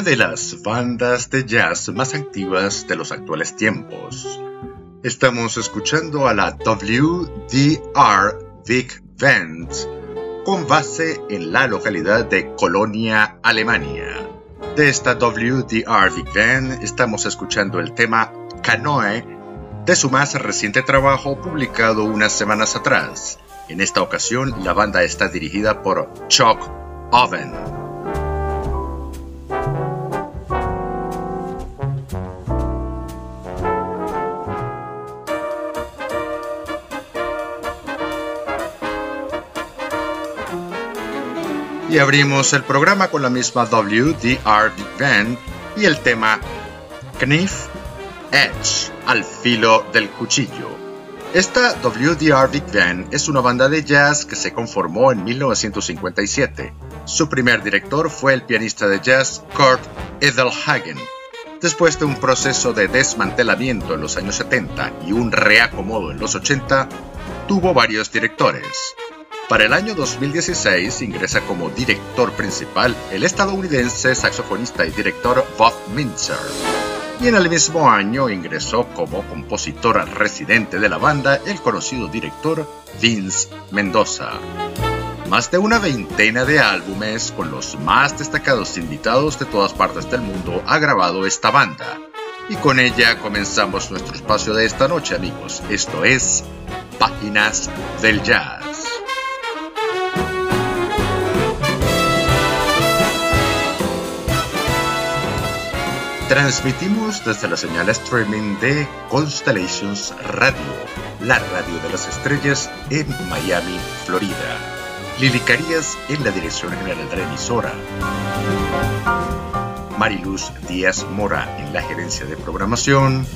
Una de las bandas de jazz más activas de los actuales tiempos. Estamos escuchando a la WDR Big Band con base en la localidad de Colonia, Alemania. De esta WDR Big Band estamos escuchando el tema Canoe de su más reciente trabajo publicado unas semanas atrás. En esta ocasión la banda está dirigida por Chuck Oven. Abrimos el programa con la misma WDR Big Band y el tema Knife Edge, al filo del cuchillo. Esta WDR Big Band es una banda de jazz que se conformó en 1957. Su primer director fue el pianista de jazz Kurt Edelhagen. Después de un proceso de desmantelamiento en los años 70 y un reacomodo en los 80, tuvo varios directores. Para el año 2016 ingresa como director principal el estadounidense saxofonista y director Bob Mintzer. Y en el mismo año ingresó como compositor residente de la banda el conocido director Vince Mendoza. Más de una veintena de álbumes con los más destacados invitados de todas partes del mundo ha grabado esta banda. Y con ella comenzamos nuestro espacio de esta noche amigos. Esto es Páginas del Jazz. Transmitimos desde la señal streaming de Constellations Radio, la radio de las estrellas en Miami, Florida. Lili Carías en la dirección general de la emisora. Mariluz Díaz Mora en la gerencia de programación.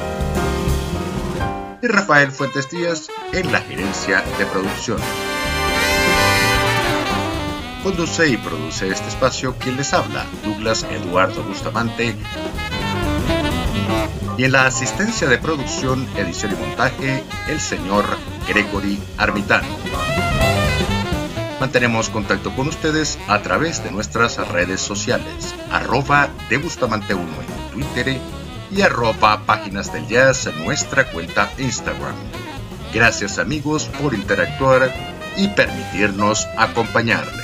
Y Rafael Fuentes Díaz en la gerencia de producción. Conduce y produce este espacio quien les habla, Douglas Eduardo Bustamante, y en la asistencia de producción, edición y montaje, el señor Gregory Armitano. Mantenemos contacto con ustedes a través de nuestras redes sociales, arroba de Bustamante 1 en Twitter y arroba páginas del jazz en nuestra cuenta Instagram. Gracias amigos por interactuar y permitirnos acompañarles.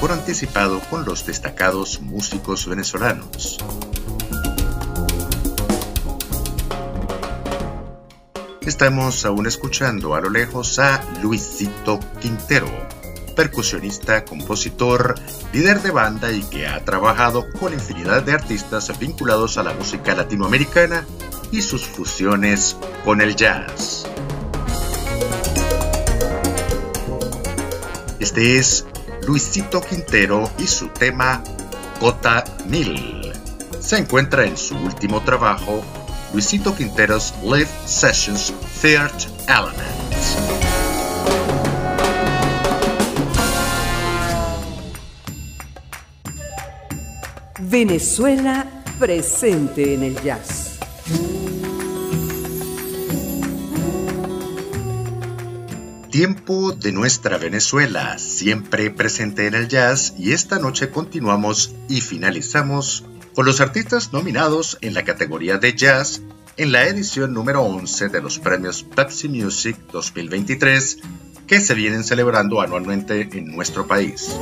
por anticipado con los destacados músicos venezolanos. Estamos aún escuchando a lo lejos a Luisito Quintero, percusionista, compositor, líder de banda y que ha trabajado con infinidad de artistas vinculados a la música latinoamericana y sus fusiones con el jazz. Este es Luisito Quintero y su tema Cota Mil. Se encuentra en su último trabajo, Luisito Quintero's Live Sessions Third Element. Venezuela presente en el jazz. Tiempo de nuestra Venezuela, siempre presente en el jazz y esta noche continuamos y finalizamos con los artistas nominados en la categoría de jazz en la edición número 11 de los premios Pepsi Music 2023 que se vienen celebrando anualmente en nuestro país.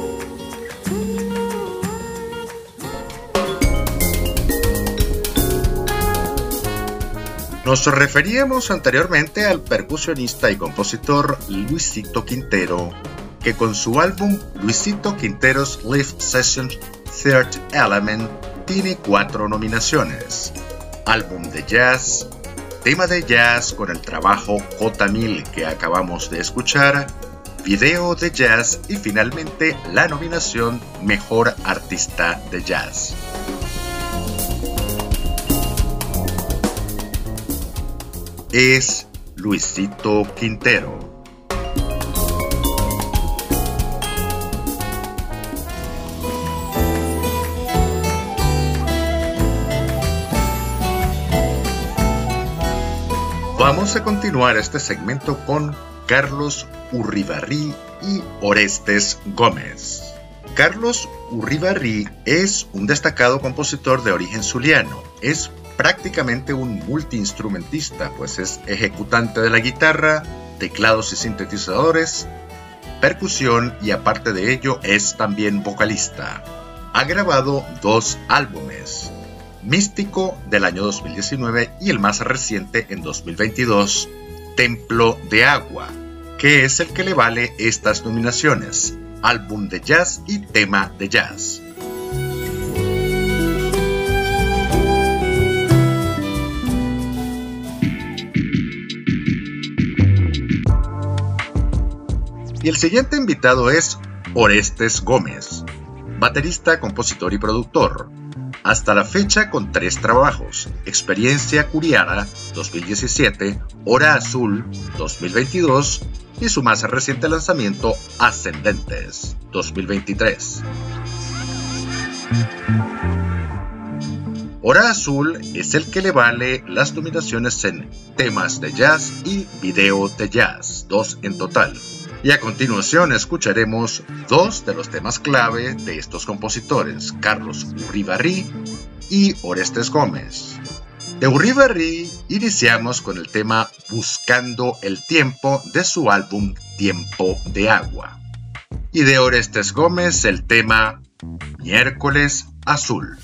Nos referíamos anteriormente al percusionista y compositor Luisito Quintero, que con su álbum Luisito Quintero's Live Sessions Third Element tiene cuatro nominaciones. Álbum de jazz, tema de jazz con el trabajo J1000 que acabamos de escuchar, video de jazz y finalmente la nominación Mejor Artista de Jazz. Es Luisito Quintero. Vamos a continuar este segmento con Carlos Urribarri y Orestes Gómez. Carlos Urribarri es un destacado compositor de origen zuliano. Es prácticamente un multiinstrumentista, pues es ejecutante de la guitarra, teclados y sintetizadores, percusión y aparte de ello es también vocalista. Ha grabado dos álbumes, Místico del año 2019 y el más reciente en 2022, Templo de Agua, que es el que le vale estas nominaciones, álbum de jazz y tema de jazz. El siguiente invitado es Orestes Gómez, baterista, compositor y productor. Hasta la fecha con tres trabajos, Experiencia Curiara 2017, Hora Azul 2022 y su más reciente lanzamiento Ascendentes 2023. Hora Azul es el que le vale las nominaciones en temas de jazz y video de jazz, dos en total. Y a continuación escucharemos dos de los temas clave de estos compositores, Carlos Uribarri y Orestes Gómez. De Uribarri iniciamos con el tema Buscando el Tiempo de su álbum Tiempo de Agua. Y de Orestes Gómez el tema Miércoles Azul.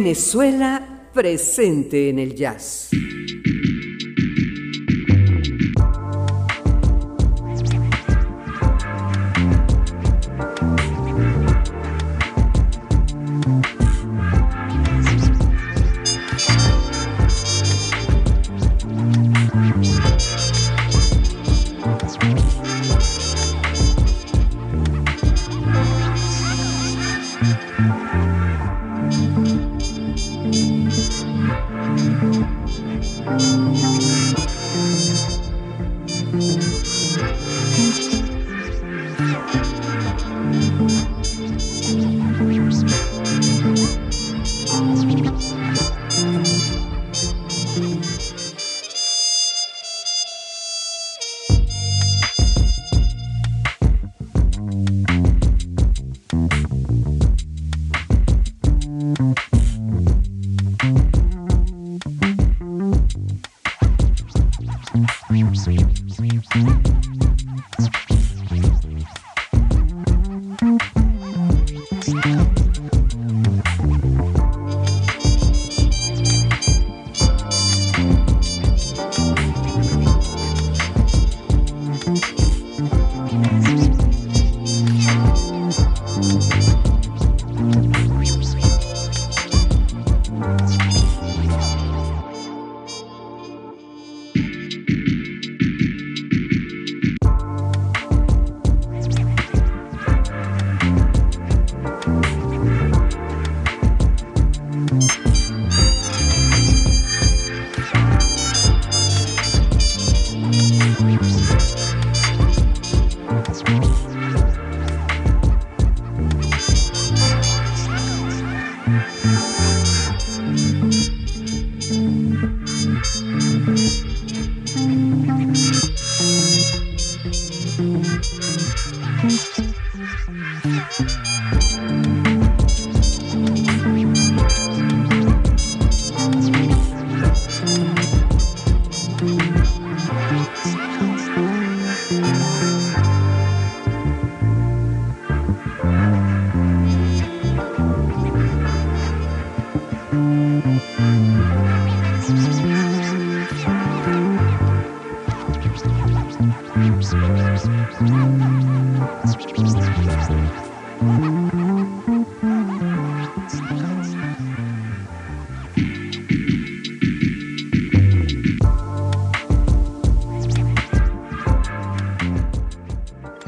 Venezuela presente en el jazz.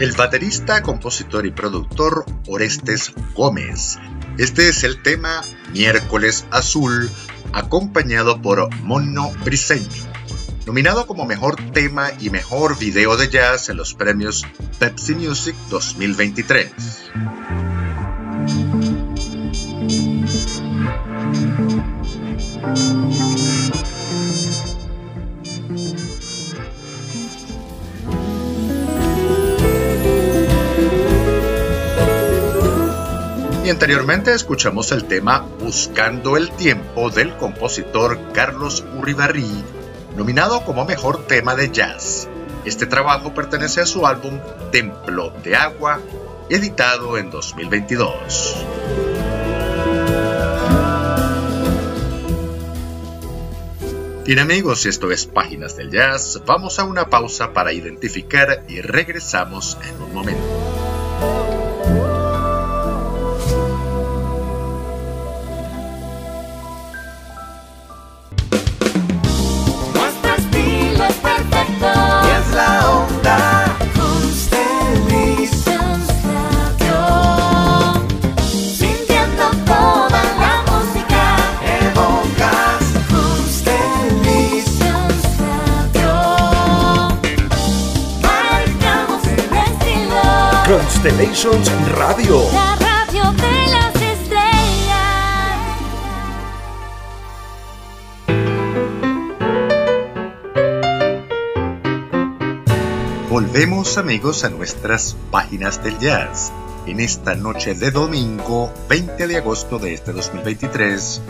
El baterista, compositor y productor Orestes Gómez. Este es el tema Miércoles Azul, acompañado por Mono Briseño, nominado como mejor tema y mejor video de jazz en los premios Pepsi Music 2023. Anteriormente escuchamos el tema Buscando el Tiempo del compositor Carlos Uribarri, nominado como mejor tema de jazz. Este trabajo pertenece a su álbum Templo de Agua, editado en 2022. Bien amigos, esto es Páginas del Jazz. Vamos a una pausa para identificar y regresamos en un momento. Radio. La radio de las estrellas. Volvemos amigos a nuestras páginas del jazz. En esta noche de domingo 20 de agosto de este 2023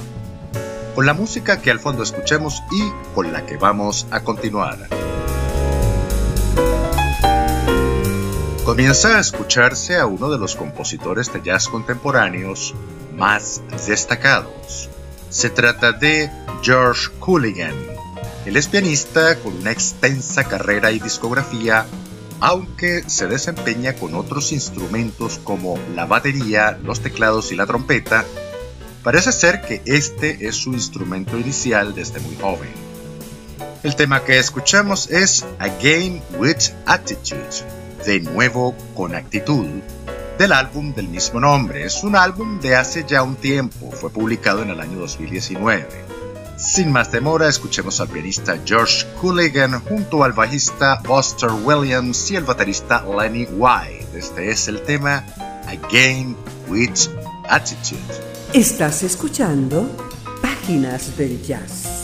con la música que al fondo escuchemos y con la que vamos a continuar. Comienza a escucharse a uno de los compositores de jazz contemporáneos más destacados, Se trata de George Cooligan. Él es pianista con una extensa carrera y discografía, aunque se desempeña con otros instrumentos como la batería, los teclados y la trompeta. Parece ser que este es su instrumento inicial desde muy joven. El tema que escuchamos es A Game with Attitude, de nuevo con actitud, del álbum del mismo nombre. Es un álbum de hace ya un tiempo, fue publicado en el año 2019. Sin más demora, escuchemos al pianista George Cooligan junto al bajista Buster Williams y el baterista Lenny White. Este es el tema A Game with Attitude. Estás escuchando Páginas del Jazz.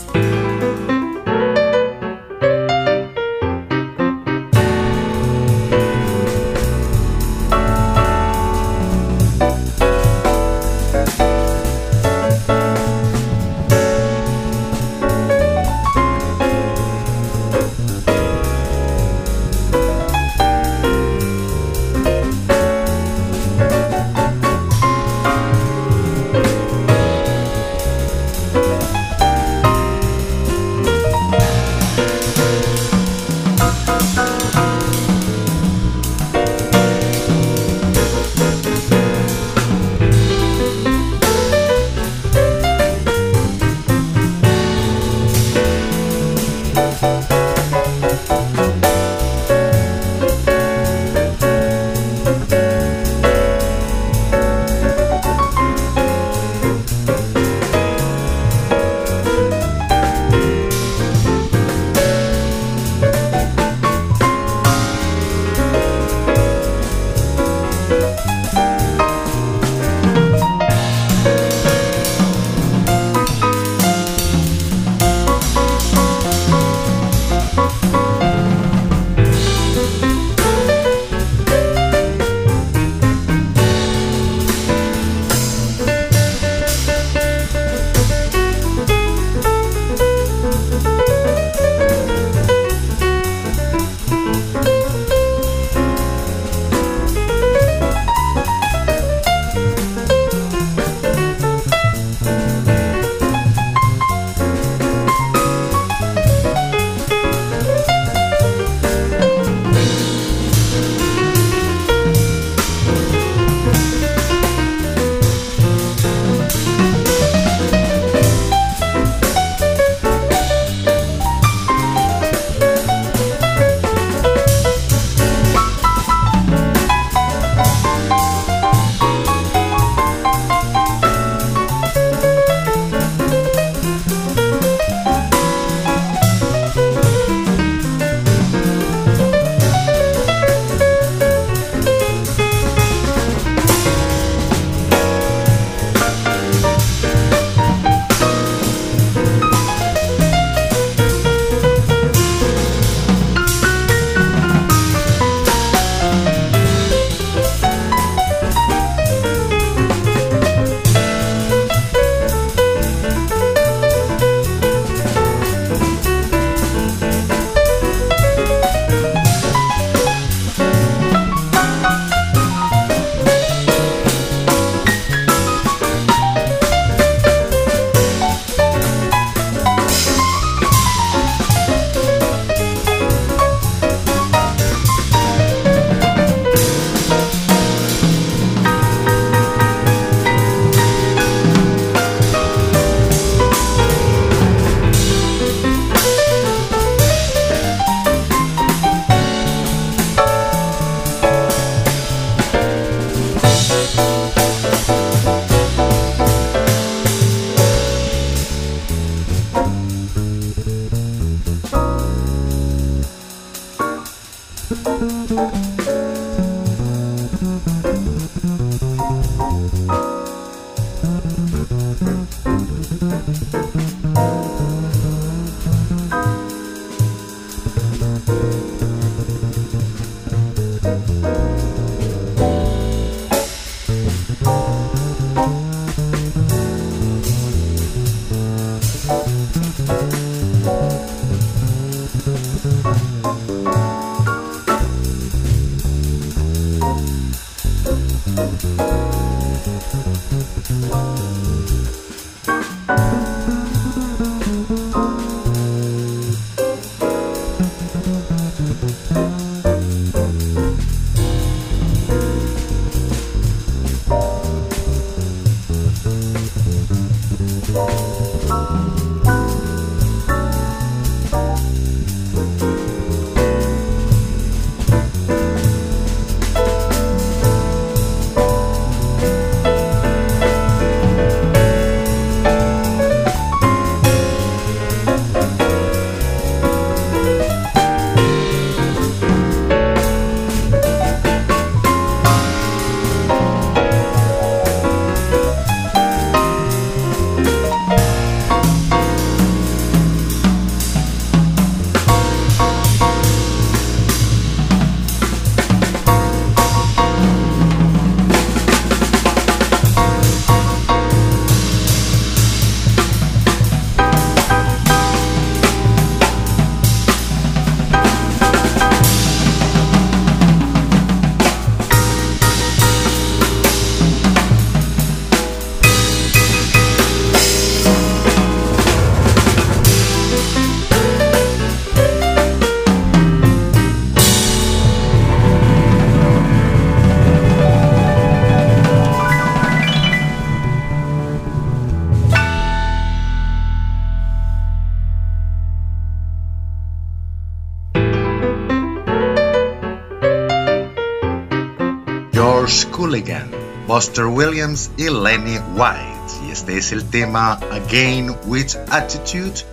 Cooligan, Buster Williams y Lenny White. Y este es el tema Again with Attitude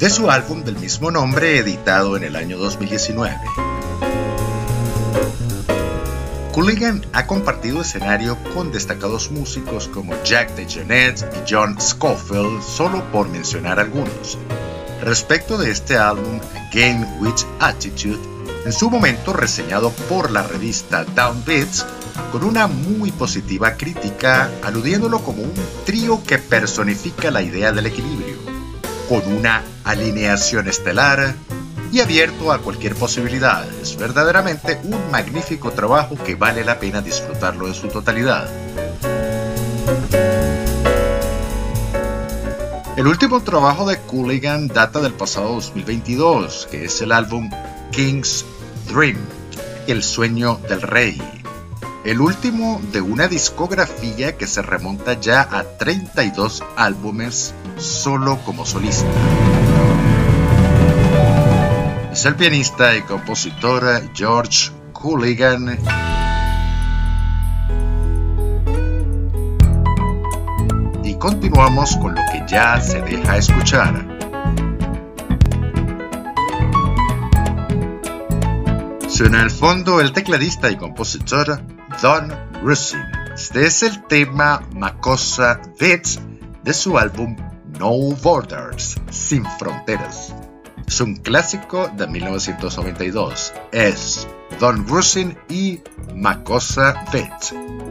de su álbum del mismo nombre editado en el año 2019. Cooligan ha compartido escenario con destacados músicos como Jack DeJohnette y John Scofield, solo por mencionar algunos. Respecto de este álbum, Game with Attitude, en su momento reseñado por la revista Downbeats, con una muy positiva crítica, aludiéndolo como un trío que personifica la idea del equilibrio, con una alineación estelar, y abierto a cualquier posibilidad. Es verdaderamente un magnífico trabajo que vale la pena disfrutarlo en su totalidad. El último trabajo de Cooligan data del pasado 2022, que es el álbum King's Dream, El sueño del rey. El último de una discografía que se remonta ya a 32 álbumes solo como solista es el pianista y compositor George Cooligan. Y continuamos con lo que ya se deja escuchar. Suena al fondo el tecladista y compositor Don Rusin. Este es el tema Makosa Beats de su álbum No Borders, Sin Fronteras. Es un clásico de 1992. Es Don Rusin y Makosa Vet.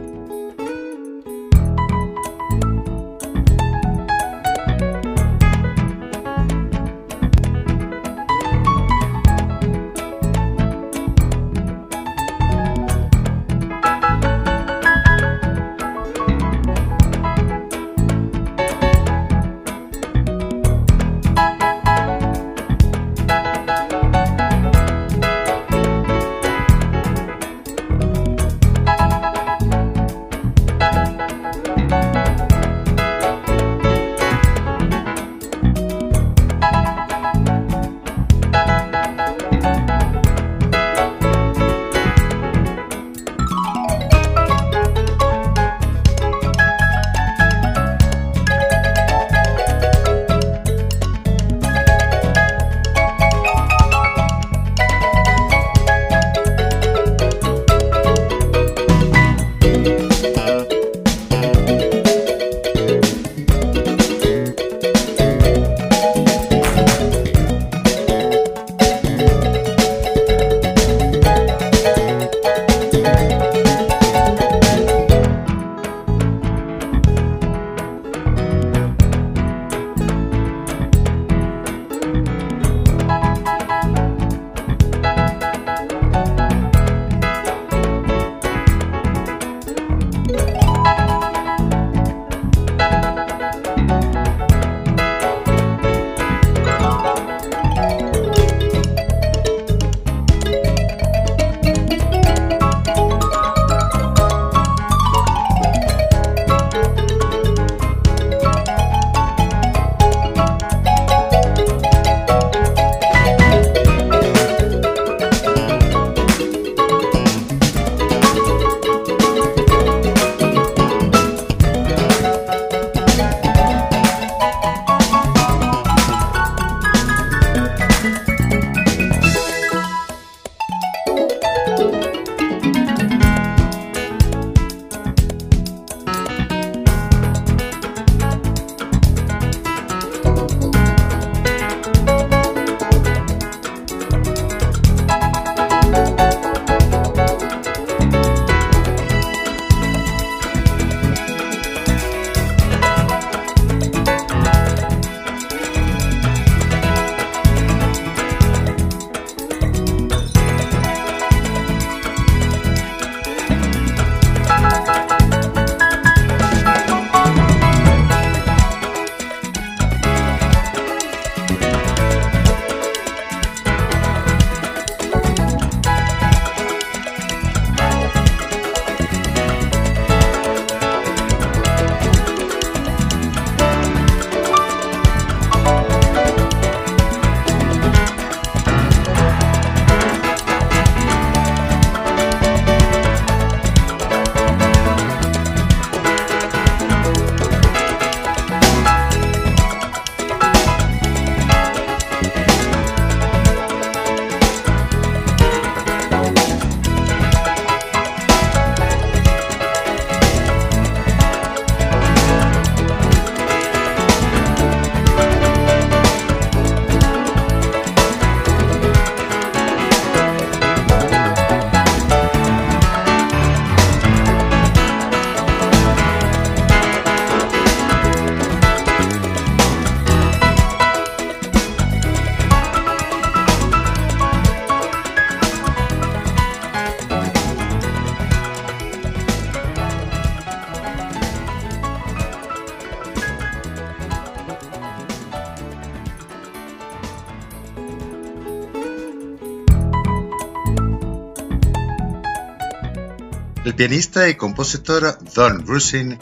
Pianista y compositor Don Rusin,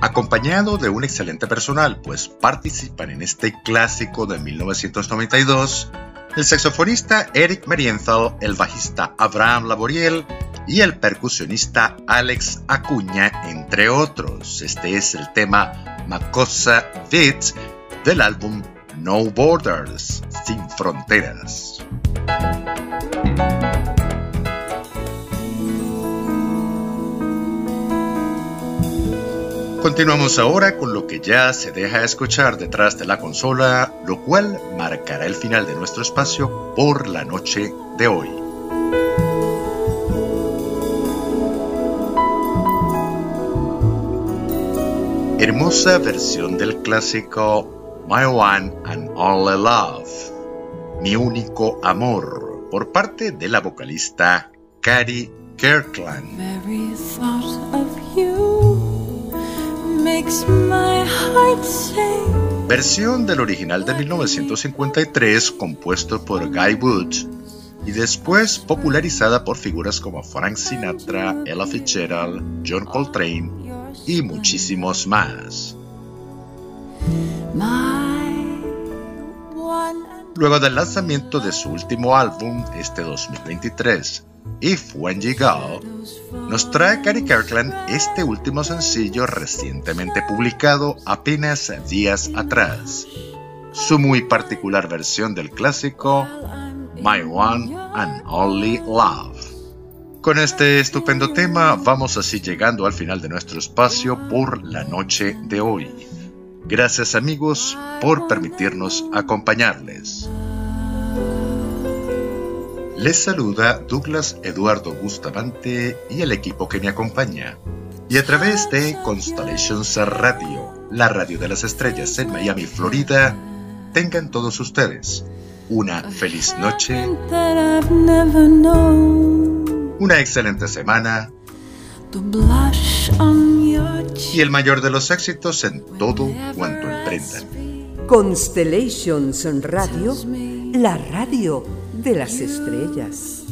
acompañado de un excelente personal, pues participan en este clásico de 1992 el saxofonista Eric Marienthal, el bajista Abraham Laboriel y el percusionista Alex Acuña, entre otros. Este es el tema Makosa Vit del álbum No Borders, Sin Fronteras. Continuamos ahora con lo que ya se deja escuchar detrás de la consola, lo cual marcará el final de nuestro espacio por la noche de hoy. Hermosa versión del clásico My One and Only Love, Mi único amor, por parte de la vocalista Cary Kirkland. Versión del original de 1953 compuesto por Guy Wood y después popularizada por figuras como Frank Sinatra, Ella Fitzgerald, John Coltrane y muchísimos más. Luego del lanzamiento de su último álbum este 2023, If When You Go, nos trae Cary Kirkland este último sencillo recientemente publicado apenas días atrás, su muy particular versión del clásico My One and Only Love. Con este estupendo tema vamos así llegando al final de nuestro espacio por la noche de hoy. Gracias amigos por permitirnos acompañarles. Les saluda Douglas Eduardo Bustamante y el equipo que me acompaña. Y a través de Constellations Radio, la radio de las estrellas en Miami, Florida, tengan todos ustedes una feliz noche, una excelente semana y el mayor de los éxitos en todo cuanto emprendan. Constellations Radio, la radio de las estrellas.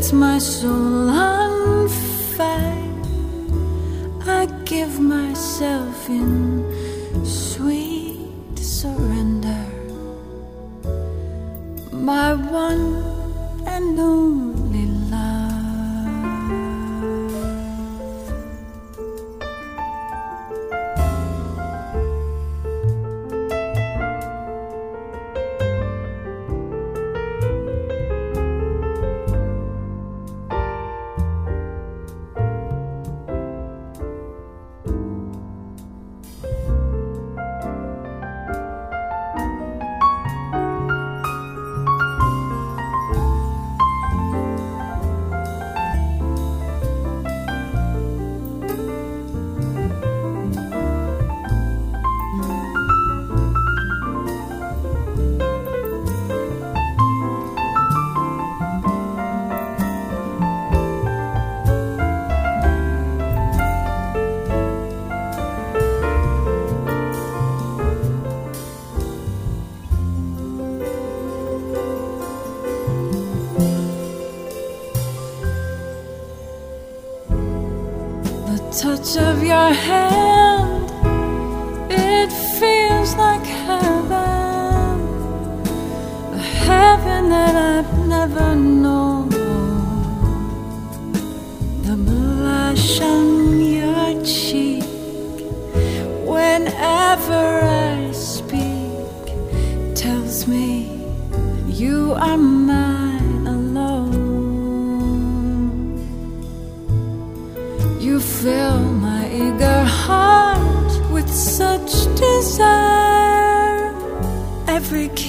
sets my soul on fire. I give myself in sweet surrender. My one touch of your hand,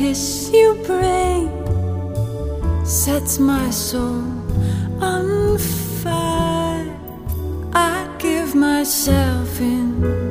kiss you bring sets my soul on fire. I give myself in